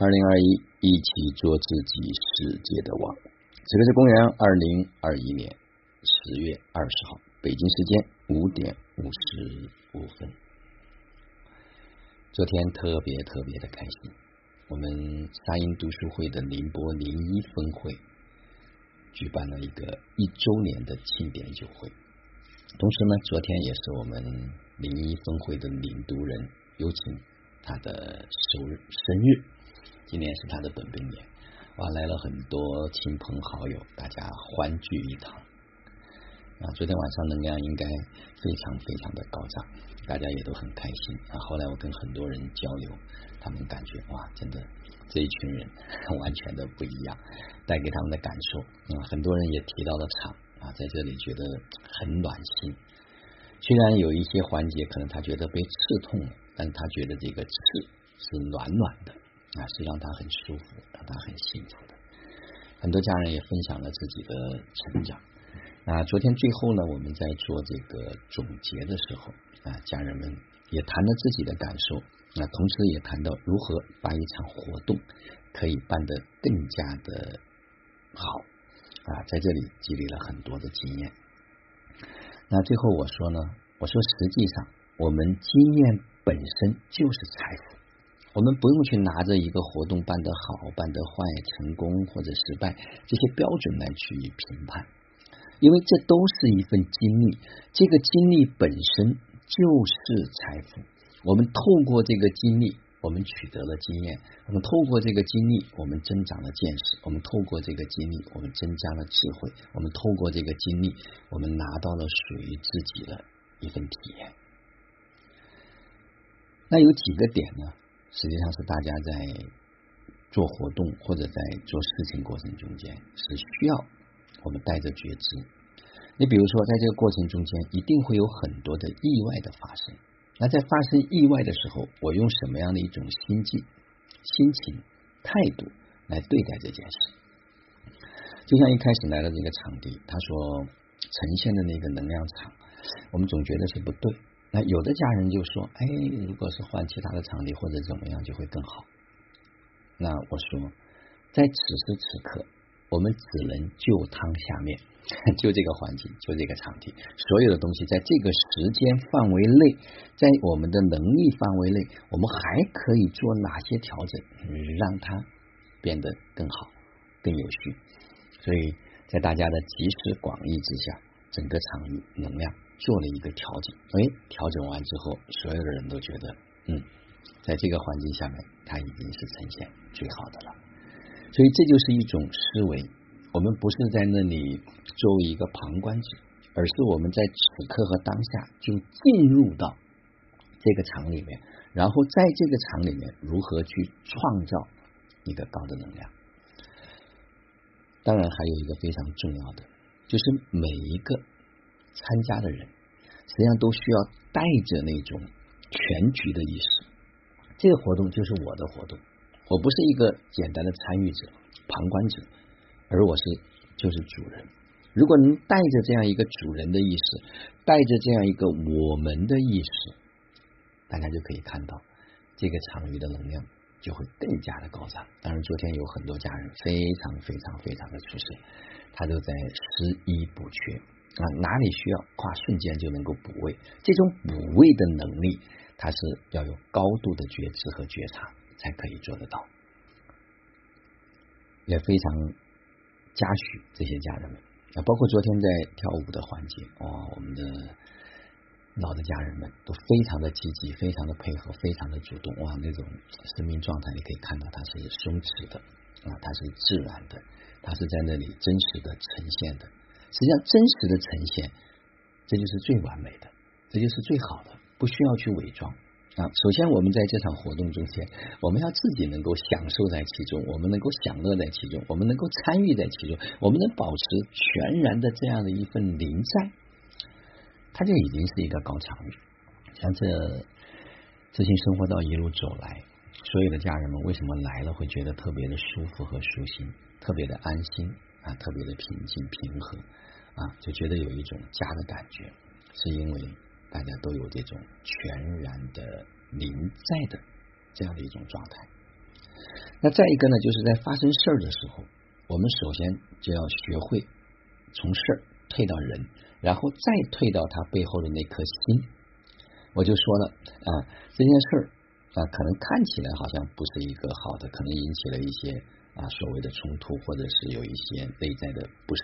二零二一，一起做自己世界的王。此刻是公元二零二一年十月二十号，北京时间五点五十五分。昨天特别特别的开心，我们沙英读书会的宁波零一分会举办了一个一周年的庆典酒会。同时呢，昨天也是我们零一分会的领读人有请他的生日生日。今年是他的本命年，哇，来了很多亲朋好友，大家欢聚一堂啊！昨天晚上能量应该非常非常的高涨，大家也都很开心啊。后来我跟很多人交流，他们感觉哇，真的这一群人完全的不一样，带给他们的感受啊，很多人也提到了场啊，在这里觉得很暖心。虽然有一些环节可能他觉得被刺痛了，但他觉得这个刺是暖暖的。啊，是让他很舒服，让他很幸福的。很多家人也分享了自己的成长。那昨天最后呢，我们在做这个总结的时候，啊，家人们也谈了自己的感受，那同时也谈到如何把一场活动可以办得更加的好啊，在这里积累了很多的经验。那最后我说呢，我说实际上我们经验本身就是财富。我们不用去拿着一个活动办得好、办得坏、成功或者失败这些标准来去评判，因为这都是一份经历，这个经历本身就是财富。我们透过这个经历，我们取得了经验；我们透过这个经历，我们增长了见识；我们透过这个经历，我们增加了智慧；我们透过这个经历，我们拿到了属于自己的一份体验。那有几个点呢？实际上是大家在做活动或者在做事情过程中间是需要我们带着觉知。你比如说，在这个过程中间一定会有很多的意外的发生。那在发生意外的时候，我用什么样的一种心境、心情、态度来对待这件事？就像一开始来到这个场地，他说呈现的那个能量场，我们总觉得是不对。那有的家人就说：“哎，如果是换其他的场地或者怎么样，就会更好。”那我说，在此时此刻，我们只能就汤下面，就这个环境，就这个场地，所有的东西在这个时间范围内，在我们的能力范围内，我们还可以做哪些调整，让它变得更好、更有序？所以在大家的集思广益之下，整个场域能量。做了一个调整，哎，调整完之后，所有的人都觉得，嗯，在这个环境下面，它已经是呈现最好的了。所以这就是一种思维，我们不是在那里作为一个旁观者，而是我们在此刻和当下就进入到这个场里面，然后在这个场里面如何去创造一个高的能量。当然，还有一个非常重要的，就是每一个。参加的人实际上都需要带着那种全局的意识。这个活动就是我的活动，我不是一个简单的参与者、旁观者，而我是就是主人。如果能带着这样一个主人的意识，带着这样一个我们的意识，大家就可以看到这个场域的能量就会更加的高涨。当然，昨天有很多家人非常非常非常的出色，他都在拾衣补缺。啊，哪里需要，跨瞬间就能够补位。这种补位的能力，他是要有高度的觉知和觉察才可以做得到。也非常嘉许这些家人们啊，包括昨天在跳舞的环节，啊，我们的老的家人们都非常的积极，非常的配合，非常的主动，哇，那种生命状态你可以看到它是松弛的啊，它是自然的，它是在那里真实的呈现的。实际上，真实的呈现，这就是最完美的，这就是最好的，不需要去伪装啊。首先，我们在这场活动中间，我们要自己能够享受在其中，我们能够享乐在其中，我们能够参与在其中，我们能保持全然的这样的一份临在，它就已经是一个高场域。像这自信生活到一路走来，所有的家人们为什么来了会觉得特别的舒服和舒心，特别的安心？啊，特别的平静平和啊，就觉得有一种家的感觉，是因为大家都有这种全然的临在的这样的一种状态。那再一个呢，就是在发生事儿的时候，我们首先就要学会从事儿退到人，然后再退到他背后的那颗心。我就说了啊，这件事儿啊，可能看起来好像不是一个好的，可能引起了一些啊所谓的冲突，或者是有一些内在的不适。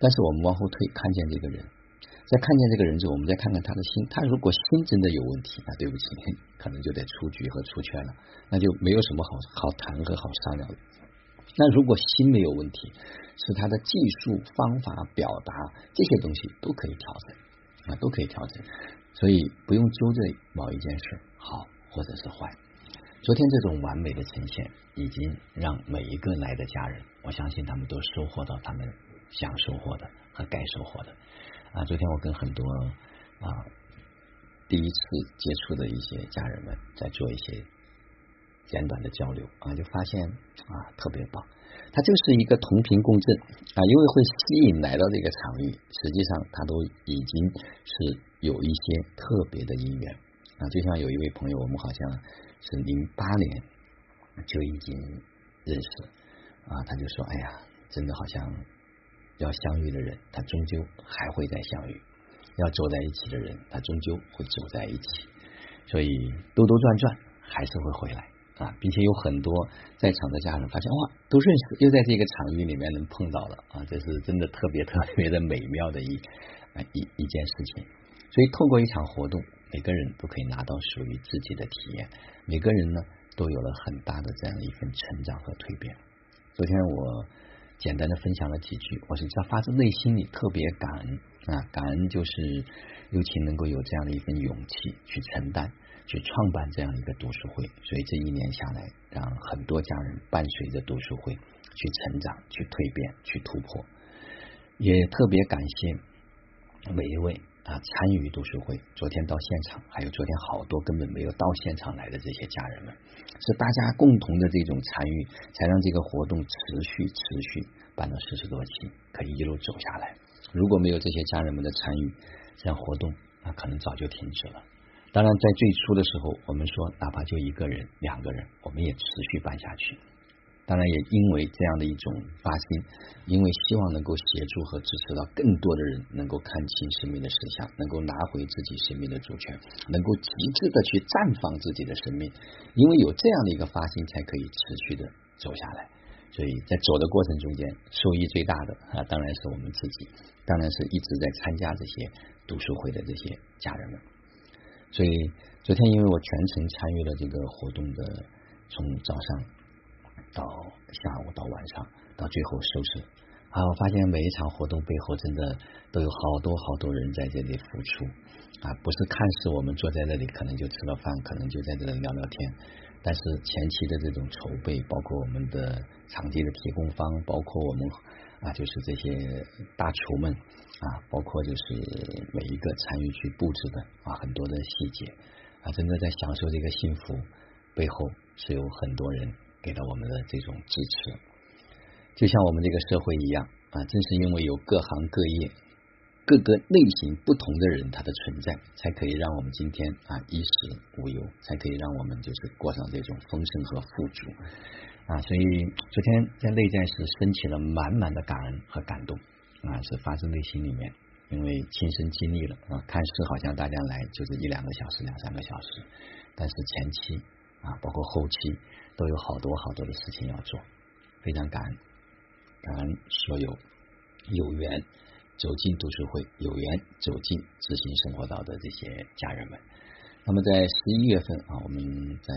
但是我们往后退，看见这个人。在看见这个人之后，我们再看看他的心。他如果心真的有问题，那对不起，可能就得出局和出圈了，那就没有什么好好谈和好商量的。那如果心没有问题，是他的技术、方法、表达这些东西都可以调整啊，都可以调整。所以不用揪着某一件事好或者是坏。昨天这种完美的呈现，已经让每一个来的家人，我相信他们都收获到他们想收获的和该收获的。啊，昨天我跟很多啊第一次接触的一些家人们在做一些简短的交流啊，就发现啊特别棒，他就是一个同频共振啊，因为会吸引来到这个场域，实际上他都已经是有一些特别的因缘啊，就像有一位朋友，我们好像是零八年就已经认识啊，他就说，哎呀，真的好像。要相遇的人，他终究还会再相遇；要走在一起的人，他终究会走在一起。所以兜兜转转还是会回来啊，并且有很多在场的家人发现哇，都认识，又在这个场域里面能碰到了啊，这是真的特别特别的美妙的一啊一一件事情。所以透过一场活动，每个人都可以拿到属于自己的体验，每个人呢都有了很大的这样一份成长和蜕变。昨天我。简单的分享了几句，我是在发自内心里特别感恩啊，感恩就是尤其能够有这样的一份勇气去承担、去创办这样一个读书会，所以这一年下来，让很多家人伴随着读书会去成长、去蜕变、去突破，也特别感谢每一位。啊，参与读书会，昨天到现场，还有昨天好多根本没有到现场来的这些家人们，是大家共同的这种参与，才让这个活动持续持续办了四十多期，可以一路走下来。如果没有这些家人们的参与，这样活动那可能早就停止了。当然，在最初的时候，我们说哪怕就一个人、两个人，我们也持续办下去。当然，也因为这样的一种发心，因为希望能够协助和支持到更多的人能够看清生命的实相，能够拿回自己生命的主权，能够极致的去绽放自己的生命。因为有这样的一个发心，才可以持续的走下来。所以在走的过程中间，受益最大的啊，当然是我们自己，当然是一直在参加这些读书会的这些家人们。所以昨天，因为我全程参与了这个活动的，从早上。到下午到晚上，到最后收拾啊！我发现每一场活动背后真的都有好多好多人在这里付出啊！不是看似我们坐在这里可能就吃了饭，可能就在这里聊聊天，但是前期的这种筹备，包括我们的场地的提供方，包括我们啊，就是这些大厨们啊，包括就是每一个参与去布置的啊，很多的细节啊，真的在享受这个幸福背后是有很多人。给到我们的这种支持，就像我们这个社会一样啊，正是因为有各行各业、各个类型不同的人他的存在，才可以让我们今天啊衣食无忧，才可以让我们就是过上这种丰盛和富足啊。所以昨天在内在是升起了满满的感恩和感动啊，是发自内心里面，因为亲身经历了啊，看似好像大家来就是一两个小时、两三个小时，但是前期啊，包括后期。都有好多好多的事情要做，非常感恩，感恩所有有缘走进读书会、有缘走进知行生活道的这些家人们。那么在十一月份啊，我们在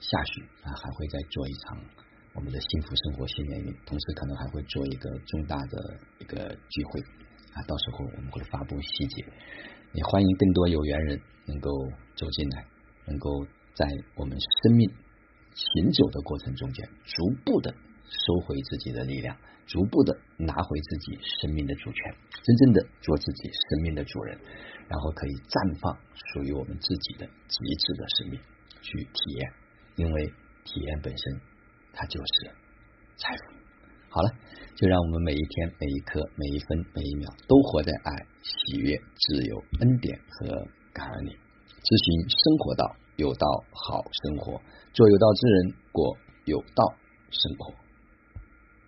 下旬啊还会再做一场我们的幸福生活训练营，同时可能还会做一个重大的一个聚会啊，到时候我们会发布细节，也欢迎更多有缘人能够走进来，能够在我们生命。行走的过程中间，逐步的收回自己的力量，逐步的拿回自己生命的主权，真正的做自己生命的主人，然后可以绽放属于我们自己的极致的生命去体验，因为体验本身它就是财富。好了，就让我们每一天、每一刻、每一分、每一秒都活在爱、喜悦、自由、恩典和感恩里，执行生活道。有道好生活，做有道之人，过有道生活。